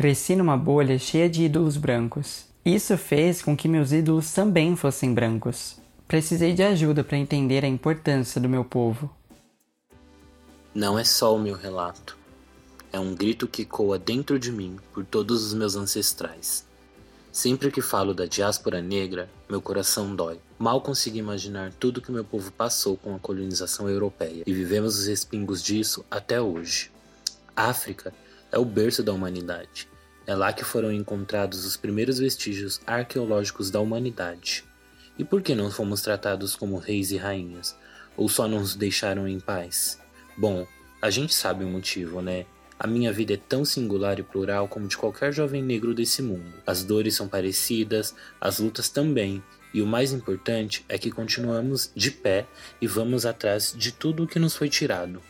Cresci numa bolha cheia de ídolos brancos. Isso fez com que meus ídolos também fossem brancos. Precisei de ajuda para entender a importância do meu povo. Não é só o meu relato. É um grito que coa dentro de mim por todos os meus ancestrais. Sempre que falo da diáspora negra, meu coração dói. Mal consigo imaginar tudo que meu povo passou com a colonização europeia e vivemos os respingos disso até hoje. África é o berço da humanidade. É lá que foram encontrados os primeiros vestígios arqueológicos da humanidade. E por que não fomos tratados como reis e rainhas? Ou só nos deixaram em paz? Bom, a gente sabe o motivo, né? A minha vida é tão singular e plural como de qualquer jovem negro desse mundo. As dores são parecidas, as lutas também, e o mais importante é que continuamos de pé e vamos atrás de tudo o que nos foi tirado.